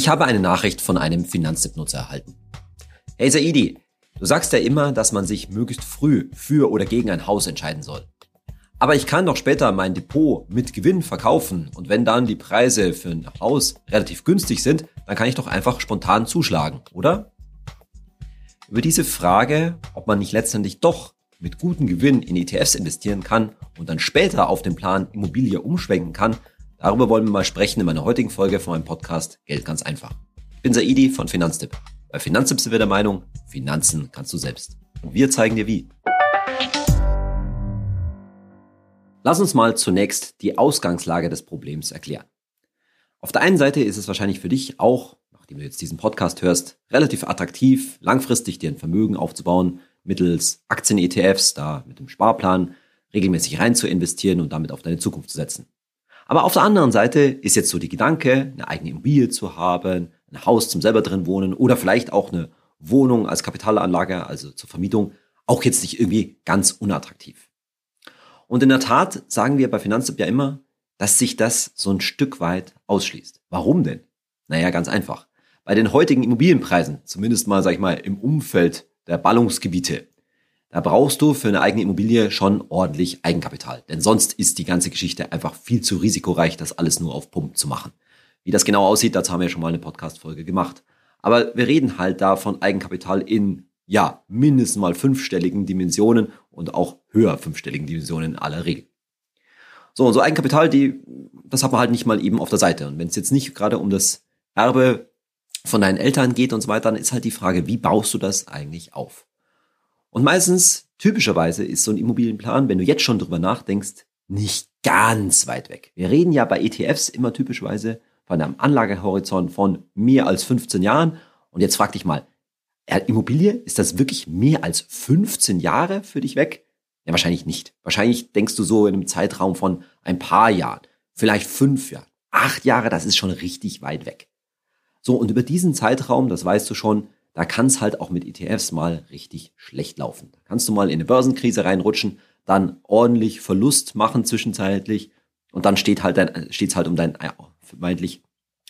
Ich habe eine Nachricht von einem Finanztipp-Nutzer erhalten. Hey Saidi, du sagst ja immer, dass man sich möglichst früh für oder gegen ein Haus entscheiden soll. Aber ich kann doch später mein Depot mit Gewinn verkaufen und wenn dann die Preise für ein Haus relativ günstig sind, dann kann ich doch einfach spontan zuschlagen, oder? Über diese Frage, ob man nicht letztendlich doch mit gutem Gewinn in ETFs investieren kann und dann später auf den Plan Immobilie umschwenken kann, Darüber wollen wir mal sprechen in meiner heutigen Folge von meinem Podcast Geld ganz einfach. Ich bin Saidi von Finanztipp. Bei Finanztipp sind wir der Meinung, Finanzen kannst du selbst. Und wir zeigen dir wie. Lass uns mal zunächst die Ausgangslage des Problems erklären. Auf der einen Seite ist es wahrscheinlich für dich auch, nachdem du jetzt diesen Podcast hörst, relativ attraktiv, langfristig dir ein Vermögen aufzubauen, mittels Aktien-ETFs, da mit dem Sparplan regelmäßig rein zu investieren und damit auf deine Zukunft zu setzen. Aber auf der anderen Seite ist jetzt so die Gedanke, eine eigene Immobilie zu haben, ein Haus zum selber drin wohnen oder vielleicht auch eine Wohnung als Kapitalanlage, also zur Vermietung, auch jetzt nicht irgendwie ganz unattraktiv. Und in der Tat sagen wir bei Finanztipp ja immer, dass sich das so ein Stück weit ausschließt. Warum denn? Naja, ganz einfach. Bei den heutigen Immobilienpreisen, zumindest mal, sag ich mal, im Umfeld der Ballungsgebiete, da brauchst du für eine eigene Immobilie schon ordentlich Eigenkapital. Denn sonst ist die ganze Geschichte einfach viel zu risikoreich, das alles nur auf Pump zu machen. Wie das genau aussieht, dazu haben wir schon mal eine Podcast-Folge gemacht. Aber wir reden halt da von Eigenkapital in, ja, mindestens mal fünfstelligen Dimensionen und auch höher fünfstelligen Dimensionen in aller Regel. So, und so Eigenkapital, die, das hat man halt nicht mal eben auf der Seite. Und wenn es jetzt nicht gerade um das Erbe von deinen Eltern geht und so weiter, dann ist halt die Frage, wie baust du das eigentlich auf? Und meistens, typischerweise, ist so ein Immobilienplan, wenn du jetzt schon drüber nachdenkst, nicht ganz weit weg. Wir reden ja bei ETFs immer typischerweise von einem Anlagehorizont von mehr als 15 Jahren. Und jetzt frag dich mal, Immobilie, ist das wirklich mehr als 15 Jahre für dich weg? Ja, wahrscheinlich nicht. Wahrscheinlich denkst du so in einem Zeitraum von ein paar Jahren, vielleicht fünf Jahren, acht Jahre, das ist schon richtig weit weg. So, und über diesen Zeitraum, das weißt du schon, da kann es halt auch mit ETFs mal richtig schlecht laufen. Da kannst du mal in eine Börsenkrise reinrutschen, dann ordentlich Verlust machen zwischenzeitlich und dann steht halt dein, steht's halt um dein äh, vermeintlich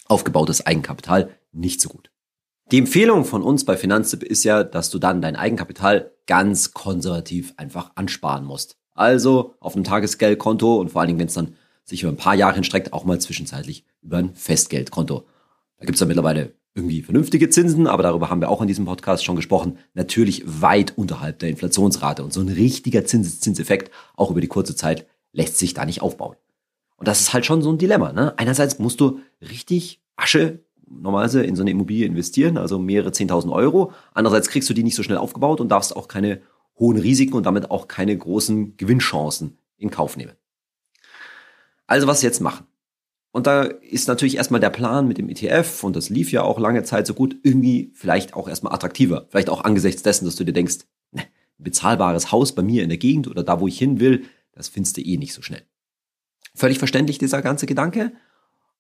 aufgebautes Eigenkapital nicht so gut. Die Empfehlung von uns bei Finanztipp ist ja, dass du dann dein Eigenkapital ganz konservativ einfach ansparen musst. Also auf einem Tagesgeldkonto und vor allen Dingen, wenn es dann sich über ein paar Jahre hinstreckt, auch mal zwischenzeitlich über ein Festgeldkonto. Da gibt's ja mittlerweile irgendwie vernünftige Zinsen, aber darüber haben wir auch in diesem Podcast schon gesprochen, natürlich weit unterhalb der Inflationsrate. Und so ein richtiger Zinseszinseffekt, auch über die kurze Zeit, lässt sich da nicht aufbauen. Und das ist halt schon so ein Dilemma. Ne? Einerseits musst du richtig Asche normalerweise in so eine Immobilie investieren, also mehrere 10.000 Euro. Andererseits kriegst du die nicht so schnell aufgebaut und darfst auch keine hohen Risiken und damit auch keine großen Gewinnchancen in Kauf nehmen. Also was jetzt machen? Und da ist natürlich erstmal der Plan mit dem ETF, und das lief ja auch lange Zeit so gut, irgendwie vielleicht auch erstmal attraktiver. Vielleicht auch angesichts dessen, dass du dir denkst, ne, bezahlbares Haus bei mir in der Gegend oder da, wo ich hin will, das findest du eh nicht so schnell. Völlig verständlich dieser ganze Gedanke.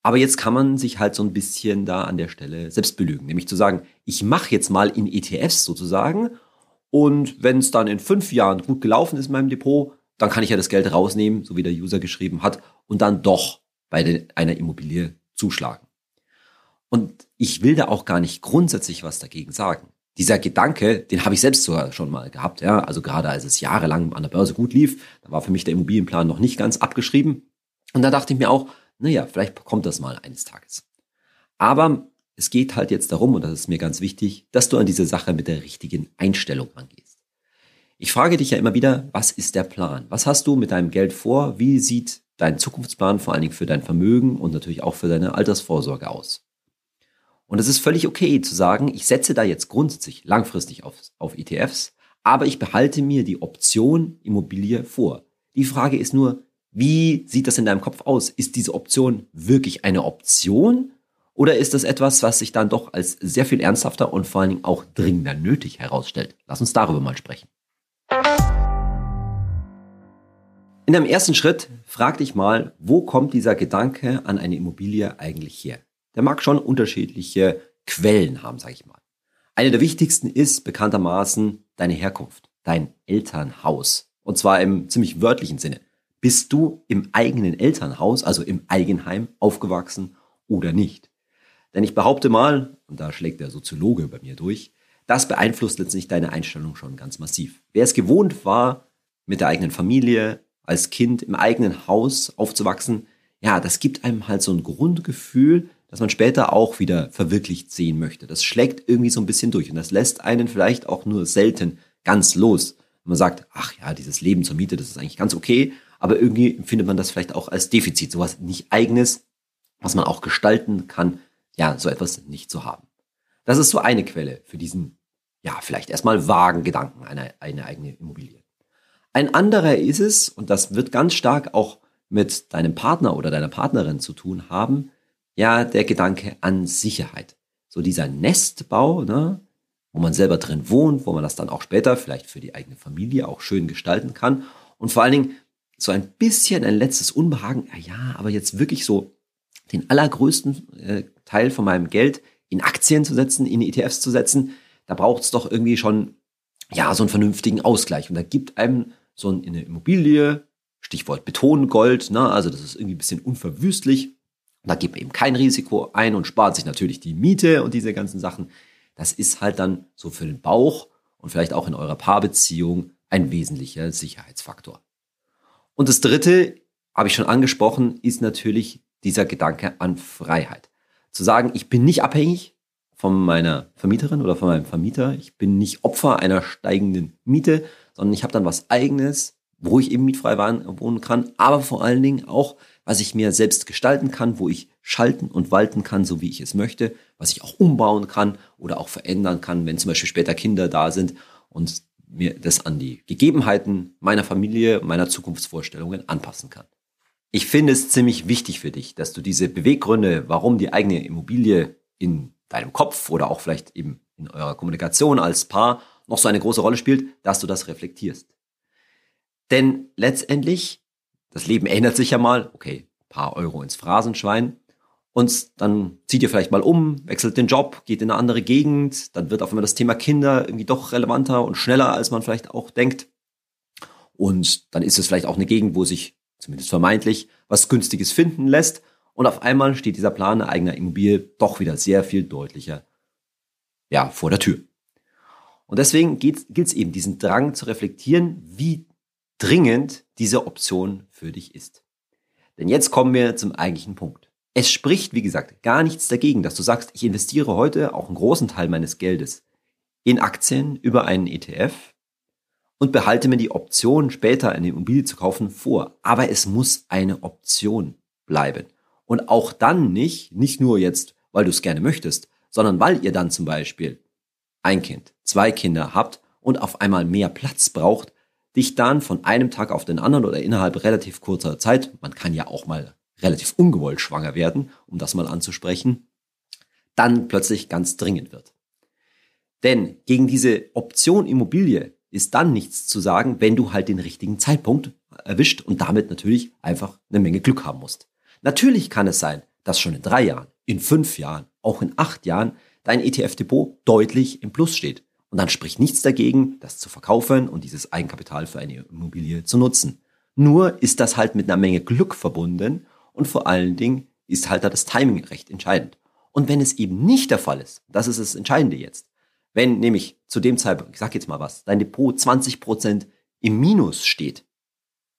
Aber jetzt kann man sich halt so ein bisschen da an der Stelle selbst belügen. Nämlich zu sagen, ich mache jetzt mal in ETFs sozusagen und wenn es dann in fünf Jahren gut gelaufen ist in meinem Depot, dann kann ich ja das Geld rausnehmen, so wie der User geschrieben hat, und dann doch bei einer Immobilie zuschlagen. Und ich will da auch gar nicht grundsätzlich was dagegen sagen. Dieser Gedanke, den habe ich selbst sogar schon mal gehabt, ja. Also gerade als es jahrelang an der Börse gut lief, da war für mich der Immobilienplan noch nicht ganz abgeschrieben. Und da dachte ich mir auch, naja, vielleicht kommt das mal eines Tages. Aber es geht halt jetzt darum, und das ist mir ganz wichtig, dass du an diese Sache mit der richtigen Einstellung angehst. Ich frage dich ja immer wieder, was ist der Plan? Was hast du mit deinem Geld vor? Wie sieht deinen Zukunftsplan, vor allen Dingen für dein Vermögen und natürlich auch für deine Altersvorsorge aus. Und es ist völlig okay zu sagen, ich setze da jetzt grundsätzlich langfristig auf, auf ETFs, aber ich behalte mir die Option Immobilie vor. Die Frage ist nur, wie sieht das in deinem Kopf aus? Ist diese Option wirklich eine Option? Oder ist das etwas, was sich dann doch als sehr viel ernsthafter und vor allen Dingen auch dringender nötig herausstellt? Lass uns darüber mal sprechen. In einem ersten Schritt frag dich mal, wo kommt dieser Gedanke an eine Immobilie eigentlich her? Der mag schon unterschiedliche Quellen haben, sage ich mal. Eine der wichtigsten ist bekanntermaßen deine Herkunft, dein Elternhaus. Und zwar im ziemlich wörtlichen Sinne. Bist du im eigenen Elternhaus, also im Eigenheim, aufgewachsen oder nicht? Denn ich behaupte mal, und da schlägt der Soziologe bei mir durch, das beeinflusst letztlich deine Einstellung schon ganz massiv. Wer es gewohnt war, mit der eigenen Familie, als Kind im eigenen Haus aufzuwachsen, ja, das gibt einem halt so ein Grundgefühl, dass man später auch wieder verwirklicht sehen möchte. Das schlägt irgendwie so ein bisschen durch und das lässt einen vielleicht auch nur selten ganz los. man sagt, ach ja, dieses Leben zur Miete, das ist eigentlich ganz okay, aber irgendwie empfindet man das vielleicht auch als Defizit, sowas nicht eigenes, was man auch gestalten kann, ja, so etwas nicht zu haben. Das ist so eine Quelle für diesen ja, vielleicht erstmal vagen Gedanken, eine, eine eigene Immobilie. Ein anderer ist es, und das wird ganz stark auch mit deinem Partner oder deiner Partnerin zu tun haben, ja, der Gedanke an Sicherheit. So dieser Nestbau, ne, wo man selber drin wohnt, wo man das dann auch später vielleicht für die eigene Familie auch schön gestalten kann. Und vor allen Dingen so ein bisschen ein letztes Unbehagen, ja, aber jetzt wirklich so den allergrößten äh, Teil von meinem Geld in Aktien zu setzen, in ETFs zu setzen, da braucht es doch irgendwie schon, ja, so einen vernünftigen Ausgleich. Und da gibt einem so eine Immobilie, Stichwort Betongold, ne, also das ist irgendwie ein bisschen unverwüstlich. Da gibt man eben kein Risiko ein und spart sich natürlich die Miete und diese ganzen Sachen. Das ist halt dann so für den Bauch und vielleicht auch in eurer Paarbeziehung ein wesentlicher Sicherheitsfaktor. Und das dritte, habe ich schon angesprochen, ist natürlich dieser Gedanke an Freiheit. Zu sagen, ich bin nicht abhängig von meiner Vermieterin oder von meinem Vermieter. Ich bin nicht Opfer einer steigenden Miete, sondern ich habe dann was eigenes, wo ich eben mietfrei wohnen kann, aber vor allen Dingen auch, was ich mir selbst gestalten kann, wo ich schalten und walten kann, so wie ich es möchte, was ich auch umbauen kann oder auch verändern kann, wenn zum Beispiel später Kinder da sind und mir das an die Gegebenheiten meiner Familie, meiner Zukunftsvorstellungen anpassen kann. Ich finde es ziemlich wichtig für dich, dass du diese Beweggründe, warum die eigene Immobilie in deinem Kopf oder auch vielleicht eben in eurer Kommunikation als Paar noch so eine große Rolle spielt, dass du das reflektierst. Denn letztendlich, das Leben ändert sich ja mal, okay, paar Euro ins Phrasenschwein, und dann zieht ihr vielleicht mal um, wechselt den Job, geht in eine andere Gegend, dann wird auf einmal das Thema Kinder irgendwie doch relevanter und schneller, als man vielleicht auch denkt. Und dann ist es vielleicht auch eine Gegend, wo sich zumindest vermeintlich was Günstiges finden lässt. Und auf einmal steht dieser Plan eigener Immobilie doch wieder sehr viel deutlicher ja, vor der Tür. Und deswegen gilt es eben, diesen Drang zu reflektieren, wie dringend diese Option für dich ist. Denn jetzt kommen wir zum eigentlichen Punkt. Es spricht, wie gesagt, gar nichts dagegen, dass du sagst, ich investiere heute auch einen großen Teil meines Geldes in Aktien über einen ETF und behalte mir die Option, später eine Immobilie zu kaufen, vor. Aber es muss eine Option bleiben. Und auch dann nicht, nicht nur jetzt, weil du es gerne möchtest, sondern weil ihr dann zum Beispiel ein Kind, zwei Kinder habt und auf einmal mehr Platz braucht, dich dann von einem Tag auf den anderen oder innerhalb relativ kurzer Zeit, man kann ja auch mal relativ ungewollt schwanger werden, um das mal anzusprechen, dann plötzlich ganz dringend wird. Denn gegen diese Option Immobilie ist dann nichts zu sagen, wenn du halt den richtigen Zeitpunkt erwischt und damit natürlich einfach eine Menge Glück haben musst. Natürlich kann es sein, dass schon in drei Jahren, in fünf Jahren, auch in acht Jahren dein ETF-Depot deutlich im Plus steht. Und dann spricht nichts dagegen, das zu verkaufen und dieses Eigenkapital für eine Immobilie zu nutzen. Nur ist das halt mit einer Menge Glück verbunden und vor allen Dingen ist halt da das Timing recht entscheidend. Und wenn es eben nicht der Fall ist, das ist das Entscheidende jetzt, wenn nämlich zu dem Zeitpunkt, ich sag jetzt mal was, dein Depot 20% im Minus steht,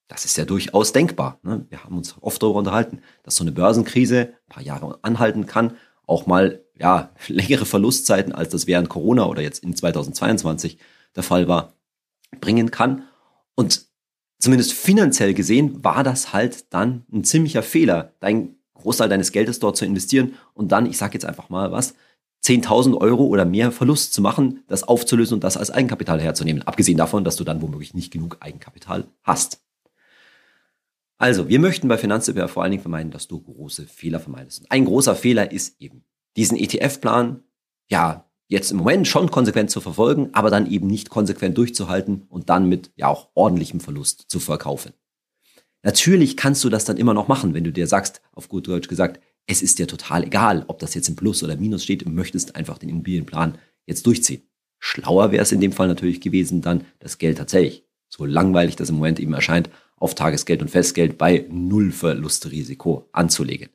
das ist ja durchaus denkbar. Ne? Wir haben uns oft darüber unterhalten, dass so eine Börsenkrise ein paar Jahre anhalten kann, auch mal ja längere Verlustzeiten, als das während Corona oder jetzt in 2022 der Fall war, bringen kann. Und zumindest finanziell gesehen war das halt dann ein ziemlicher Fehler, dein Großteil deines Geldes dort zu investieren und dann, ich sage jetzt einfach mal was, 10.000 Euro oder mehr Verlust zu machen, das aufzulösen und das als Eigenkapital herzunehmen. Abgesehen davon, dass du dann womöglich nicht genug Eigenkapital hast. Also, wir möchten bei Finanztipp vor allen Dingen vermeiden, dass du große Fehler vermeidest. Und ein großer Fehler ist eben, diesen ETF-Plan, ja, jetzt im Moment schon konsequent zu verfolgen, aber dann eben nicht konsequent durchzuhalten und dann mit, ja, auch ordentlichem Verlust zu verkaufen. Natürlich kannst du das dann immer noch machen, wenn du dir sagst, auf gut Deutsch gesagt, es ist dir total egal, ob das jetzt im Plus oder Minus steht, du möchtest einfach den Immobilienplan jetzt durchziehen. Schlauer wäre es in dem Fall natürlich gewesen, dann das Geld tatsächlich, so langweilig das im Moment eben erscheint, auf Tagesgeld und Festgeld bei Null Verlustrisiko anzulegen.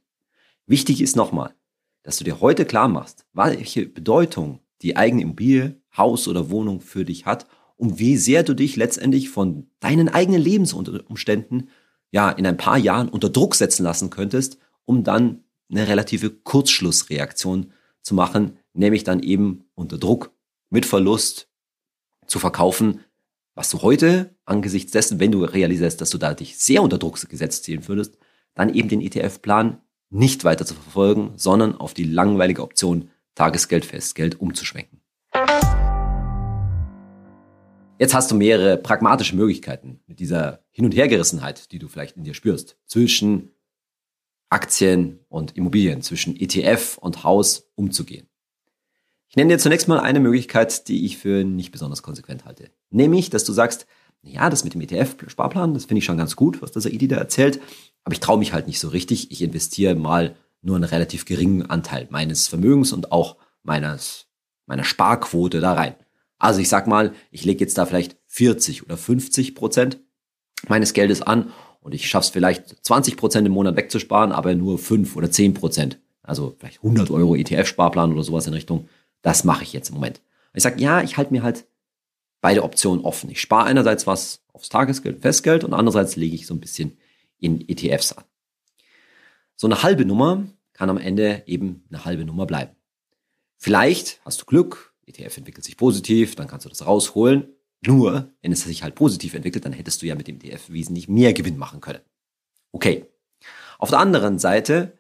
Wichtig ist nochmal, dass du dir heute klar machst, welche Bedeutung die eigene Immobilie, Haus oder Wohnung für dich hat und wie sehr du dich letztendlich von deinen eigenen Lebensumständen ja in ein paar Jahren unter Druck setzen lassen könntest, um dann eine relative Kurzschlussreaktion zu machen, nämlich dann eben unter Druck mit Verlust zu verkaufen, was du heute angesichts dessen, wenn du realisierst, dass du da dich sehr unter Druck gesetzt sehen würdest, dann eben den ETF-Plan nicht weiter zu verfolgen, sondern auf die langweilige Option Tagesgeld, Festgeld umzuschwenken. Jetzt hast du mehrere pragmatische Möglichkeiten mit dieser Hin- und Hergerissenheit, die du vielleicht in dir spürst, zwischen Aktien und Immobilien, zwischen ETF und Haus umzugehen. Ich nenne dir zunächst mal eine Möglichkeit, die ich für nicht besonders konsequent halte. Nämlich, dass du sagst, ja, das mit dem ETF-Sparplan, das finde ich schon ganz gut, was der Saidi da erzählt, aber ich traue mich halt nicht so richtig. Ich investiere mal nur einen relativ geringen Anteil meines Vermögens und auch meines, meiner Sparquote da rein. Also ich sag mal, ich lege jetzt da vielleicht 40 oder 50 Prozent meines Geldes an und ich schaffe es vielleicht 20 Prozent im Monat wegzusparen, aber nur 5 oder 10 Prozent. Also vielleicht 100 Euro ETF-Sparplan oder sowas in Richtung. Das mache ich jetzt im Moment. Ich sage, ja, ich halte mir halt beide Optionen offen. Ich spare einerseits was aufs Tagesgeld, Festgeld und andererseits lege ich so ein bisschen in ETFs an. So eine halbe Nummer kann am Ende eben eine halbe Nummer bleiben. Vielleicht hast du Glück, ETF entwickelt sich positiv, dann kannst du das rausholen. Nur, wenn es sich halt positiv entwickelt, dann hättest du ja mit dem ETF wesentlich mehr Gewinn machen können. Okay. Auf der anderen Seite,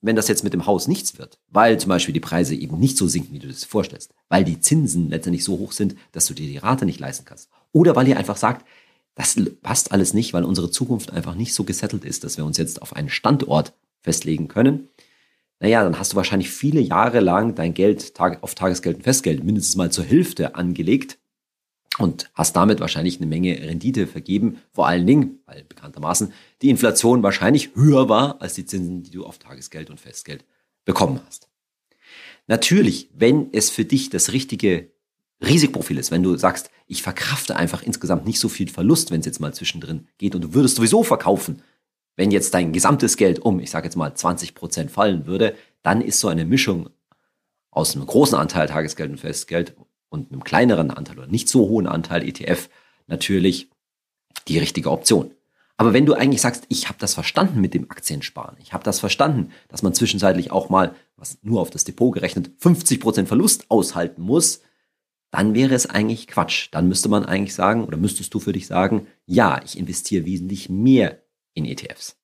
wenn das jetzt mit dem Haus nichts wird, weil zum Beispiel die Preise eben nicht so sinken, wie du das vorstellst, weil die Zinsen letztendlich so hoch sind, dass du dir die Rate nicht leisten kannst, oder weil ihr einfach sagt, das passt alles nicht, weil unsere Zukunft einfach nicht so gesettelt ist, dass wir uns jetzt auf einen Standort festlegen können, naja, dann hast du wahrscheinlich viele Jahre lang dein Geld auf Tagesgeld und Festgeld mindestens mal zur Hälfte angelegt und hast damit wahrscheinlich eine Menge Rendite vergeben. Vor allen Dingen, weil bekanntermaßen die Inflation wahrscheinlich höher war als die Zinsen, die du auf Tagesgeld und Festgeld bekommen hast. Natürlich, wenn es für dich das richtige Risikoprofil ist, wenn du sagst, ich verkrafte einfach insgesamt nicht so viel Verlust, wenn es jetzt mal zwischendrin geht und du würdest sowieso verkaufen, wenn jetzt dein gesamtes Geld um, ich sage jetzt mal 20 Prozent fallen würde, dann ist so eine Mischung aus einem großen Anteil Tagesgeld und Festgeld und einem kleineren Anteil oder nicht so hohen Anteil ETF natürlich die richtige Option. Aber wenn du eigentlich sagst, ich habe das verstanden mit dem Aktiensparen, ich habe das verstanden, dass man zwischenzeitlich auch mal, was nur auf das Depot gerechnet, 50 Prozent Verlust aushalten muss, dann wäre es eigentlich Quatsch. Dann müsste man eigentlich sagen, oder müsstest du für dich sagen, ja, ich investiere wesentlich mehr in ETFs.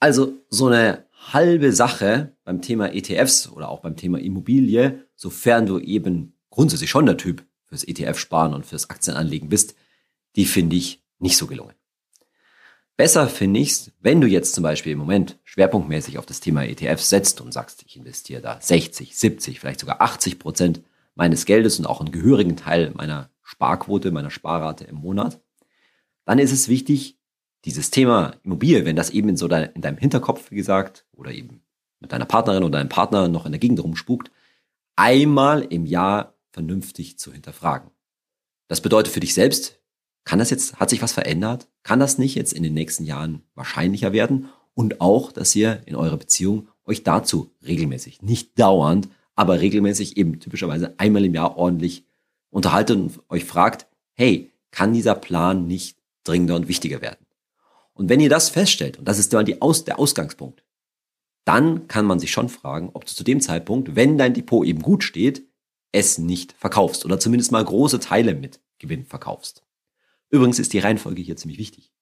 Also so eine halbe Sache beim Thema ETFs oder auch beim Thema Immobilie, sofern du eben grundsätzlich schon der Typ fürs ETF-Sparen und fürs Aktienanlegen bist, die finde ich nicht so gelungen. Besser finde ich es, wenn du jetzt zum Beispiel im Moment schwerpunktmäßig auf das Thema ETFs setzt und sagst, ich investiere da 60, 70, vielleicht sogar 80 Prozent meines Geldes und auch einen gehörigen Teil meiner Sparquote, meiner Sparrate im Monat, dann ist es wichtig, dieses Thema Immobilie, wenn das eben in so dein, in deinem Hinterkopf, wie gesagt, oder eben mit deiner Partnerin oder deinem Partner noch in der Gegend rumspukt, einmal im Jahr vernünftig zu hinterfragen. Das bedeutet für dich selbst, kann das jetzt, hat sich was verändert? Kann das nicht jetzt in den nächsten Jahren wahrscheinlicher werden? Und auch, dass ihr in eurer Beziehung euch dazu regelmäßig, nicht dauernd, aber regelmäßig eben typischerweise einmal im Jahr ordentlich unterhaltet und euch fragt, hey, kann dieser Plan nicht dringender und wichtiger werden? Und wenn ihr das feststellt, und das ist dann die Aus, der Ausgangspunkt, dann kann man sich schon fragen, ob du zu dem Zeitpunkt, wenn dein Depot eben gut steht, es nicht verkaufst oder zumindest mal große Teile mit Gewinn verkaufst. Übrigens ist die Reihenfolge hier ziemlich wichtig.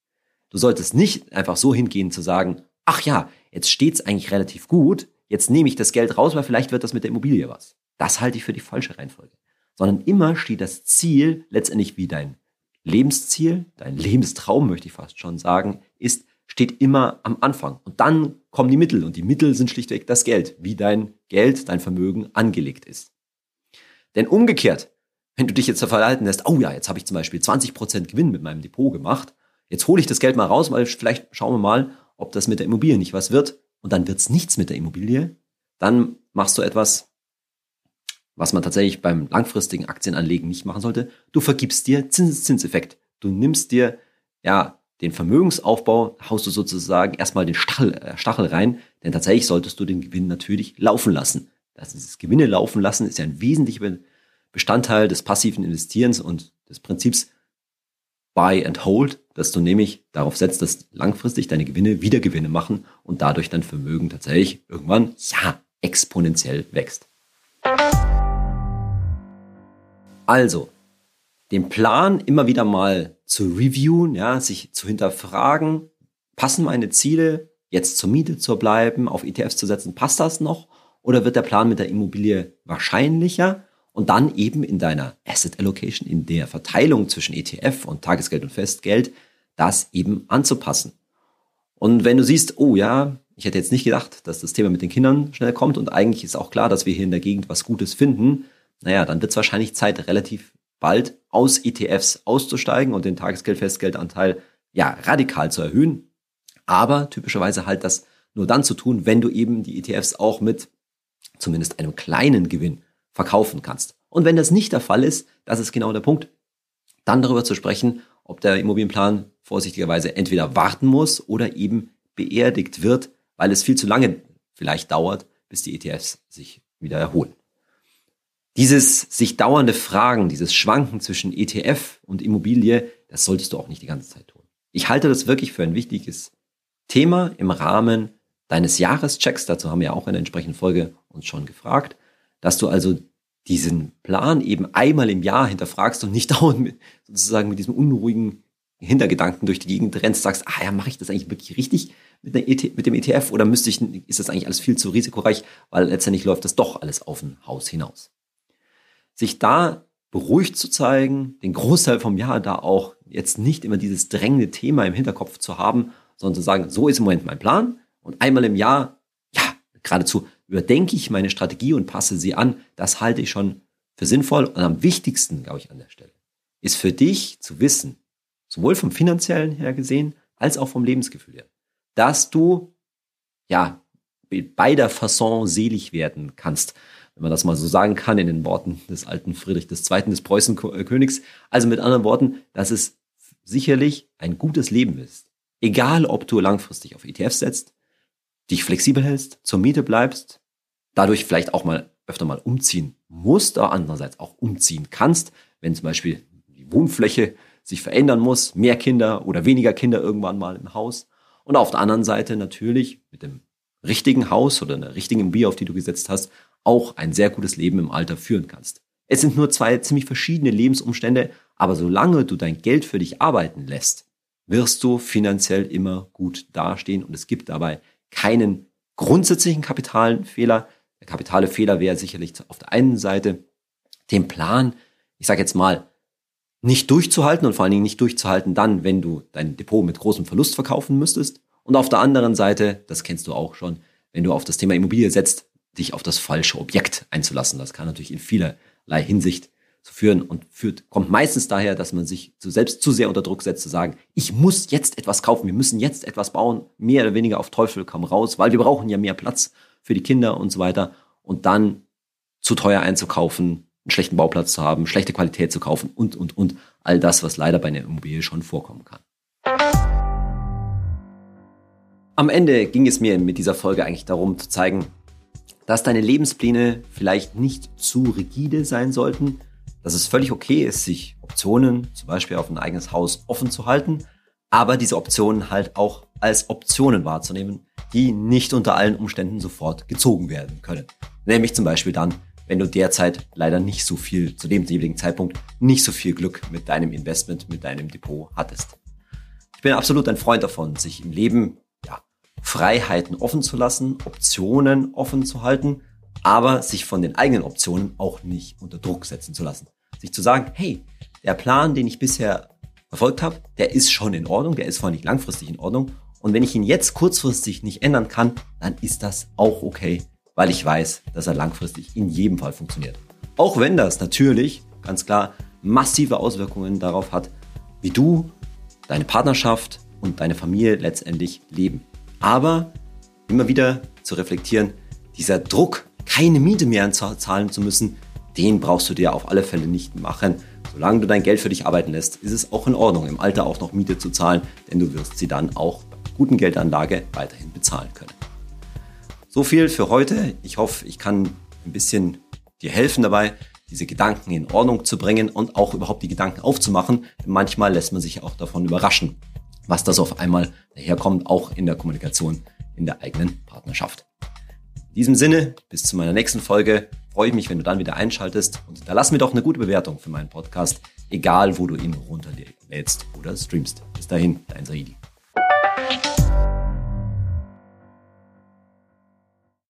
Du solltest nicht einfach so hingehen zu sagen, ach ja, jetzt steht's eigentlich relativ gut, jetzt nehme ich das Geld raus, weil vielleicht wird das mit der Immobilie was. Das halte ich für die falsche Reihenfolge. Sondern immer steht das Ziel letztendlich wie dein Lebensziel, dein Lebenstraum, möchte ich fast schon sagen, ist, steht immer am Anfang. Und dann kommen die Mittel. Und die Mittel sind schlichtweg das Geld, wie dein Geld, dein Vermögen angelegt ist. Denn umgekehrt, wenn du dich jetzt verhalten lässt, oh ja, jetzt habe ich zum Beispiel 20% Gewinn mit meinem Depot gemacht, jetzt hole ich das Geld mal raus, weil vielleicht schauen wir mal, ob das mit der Immobilie nicht was wird. Und dann wird es nichts mit der Immobilie. Dann machst du etwas, was man tatsächlich beim langfristigen Aktienanlegen nicht machen sollte, du vergibst dir Zinseszinseffekt. Du nimmst dir ja den Vermögensaufbau haust du sozusagen erstmal den Stachel, äh, Stachel rein, denn tatsächlich solltest du den Gewinn natürlich laufen lassen. Das ist das Gewinne laufen lassen ist ja ein wesentlicher Bestandteil des passiven Investierens und des Prinzips Buy and Hold, dass du nämlich darauf setzt, dass langfristig deine Gewinne wieder Gewinne machen und dadurch dein Vermögen tatsächlich irgendwann, ja, exponentiell wächst. Also, den Plan immer wieder mal zu reviewen, ja, sich zu hinterfragen, passen meine Ziele, jetzt zur Miete zu bleiben, auf ETFs zu setzen, passt das noch? Oder wird der Plan mit der Immobilie wahrscheinlicher? Und dann eben in deiner Asset Allocation, in der Verteilung zwischen ETF und Tagesgeld und Festgeld, das eben anzupassen. Und wenn du siehst, oh ja, ich hätte jetzt nicht gedacht, dass das Thema mit den Kindern schnell kommt und eigentlich ist auch klar, dass wir hier in der Gegend was Gutes finden, naja, dann wird es wahrscheinlich Zeit, relativ bald aus ETFs auszusteigen und den Tagesgeld-Festgeldanteil ja radikal zu erhöhen. Aber typischerweise halt das nur dann zu tun, wenn du eben die ETFs auch mit zumindest einem kleinen Gewinn verkaufen kannst. Und wenn das nicht der Fall ist, das ist genau der Punkt, dann darüber zu sprechen, ob der Immobilienplan vorsichtigerweise entweder warten muss oder eben beerdigt wird, weil es viel zu lange vielleicht dauert, bis die ETFs sich wieder erholen. Dieses sich dauernde Fragen, dieses Schwanken zwischen ETF und Immobilie, das solltest du auch nicht die ganze Zeit tun. Ich halte das wirklich für ein wichtiges Thema im Rahmen deines Jahreschecks. Dazu haben wir auch in der entsprechenden Folge uns schon gefragt, dass du also diesen Plan eben einmal im Jahr hinterfragst und nicht dauernd mit, sozusagen mit diesem unruhigen Hintergedanken durch die Gegend rennst, sagst, ah ja, mache ich das eigentlich wirklich richtig mit, ET, mit dem ETF oder müsste ich, ist das eigentlich alles viel zu risikoreich, weil letztendlich läuft das doch alles auf ein Haus hinaus sich da beruhigt zu zeigen, den Großteil vom Jahr da auch jetzt nicht immer dieses drängende Thema im Hinterkopf zu haben, sondern zu sagen, so ist im Moment mein Plan und einmal im Jahr, ja, geradezu überdenke ich meine Strategie und passe sie an. Das halte ich schon für sinnvoll und am wichtigsten, glaube ich, an der Stelle, ist für dich zu wissen, sowohl vom finanziellen her gesehen, als auch vom Lebensgefühl her, dass du, ja, bei der Fasson selig werden kannst wenn man das mal so sagen kann, in den Worten des alten Friedrich II. des Preußenkönigs. Also mit anderen Worten, dass es sicherlich ein gutes Leben ist. Egal, ob du langfristig auf ETFs setzt, dich flexibel hältst, zur Miete bleibst, dadurch vielleicht auch mal öfter mal umziehen musst, aber andererseits auch umziehen kannst, wenn zum Beispiel die Wohnfläche sich verändern muss, mehr Kinder oder weniger Kinder irgendwann mal im Haus. Und auf der anderen Seite natürlich mit dem richtigen Haus oder einer richtigen Bier, auf die du gesetzt hast, auch ein sehr gutes Leben im Alter führen kannst. Es sind nur zwei ziemlich verschiedene Lebensumstände, aber solange du dein Geld für dich arbeiten lässt, wirst du finanziell immer gut dastehen und es gibt dabei keinen grundsätzlichen kapitalen Fehler. Der kapitale Fehler wäre sicherlich auf der einen Seite den Plan, ich sage jetzt mal, nicht durchzuhalten und vor allen Dingen nicht durchzuhalten dann, wenn du dein Depot mit großem Verlust verkaufen müsstest. Und auf der anderen Seite, das kennst du auch schon, wenn du auf das Thema Immobilie setzt, dich auf das falsche Objekt einzulassen. Das kann natürlich in vielerlei Hinsicht zu führen und führt, kommt meistens daher, dass man sich zu selbst zu sehr unter Druck setzt, zu sagen, ich muss jetzt etwas kaufen, wir müssen jetzt etwas bauen, mehr oder weniger auf Teufel komm raus, weil wir brauchen ja mehr Platz für die Kinder und so weiter. Und dann zu teuer einzukaufen, einen schlechten Bauplatz zu haben, schlechte Qualität zu kaufen und, und, und. All das, was leider bei einer Immobilie schon vorkommen kann. Am Ende ging es mir mit dieser Folge eigentlich darum zu zeigen, dass deine Lebenspläne vielleicht nicht zu rigide sein sollten, dass es völlig okay ist, sich Optionen, zum Beispiel auf ein eigenes Haus, offen zu halten, aber diese Optionen halt auch als Optionen wahrzunehmen, die nicht unter allen Umständen sofort gezogen werden können. Nämlich zum Beispiel dann, wenn du derzeit leider nicht so viel, zu dem jeweiligen Zeitpunkt, nicht so viel Glück mit deinem Investment, mit deinem Depot hattest. Ich bin absolut ein Freund davon, sich im Leben Freiheiten offen zu lassen, Optionen offen zu halten, aber sich von den eigenen Optionen auch nicht unter Druck setzen zu lassen. Sich zu sagen, hey, der Plan, den ich bisher verfolgt habe, der ist schon in Ordnung, der ist vor allem nicht langfristig in Ordnung. Und wenn ich ihn jetzt kurzfristig nicht ändern kann, dann ist das auch okay, weil ich weiß, dass er langfristig in jedem Fall funktioniert. Auch wenn das natürlich, ganz klar, massive Auswirkungen darauf hat, wie du, deine Partnerschaft und deine Familie letztendlich leben. Aber immer wieder zu reflektieren, dieser Druck, keine Miete mehr zahlen zu müssen, den brauchst du dir auf alle Fälle nicht machen, solange du dein Geld für dich arbeiten lässt, ist es auch in Ordnung, im Alter auch noch Miete zu zahlen, denn du wirst sie dann auch bei guten Geldanlage weiterhin bezahlen können. So viel für heute. Ich hoffe, ich kann ein bisschen dir helfen dabei, diese Gedanken in Ordnung zu bringen und auch überhaupt die Gedanken aufzumachen. Denn manchmal lässt man sich auch davon überraschen, was das auf einmal daherkommt, auch in der Kommunikation in der eigenen Partnerschaft. In diesem Sinne, bis zu meiner nächsten Folge, freue ich mich, wenn du dann wieder einschaltest und da lass mir doch eine gute Bewertung für meinen Podcast, egal wo du ihn runterlädst oder streamst. Bis dahin, dein Saidi.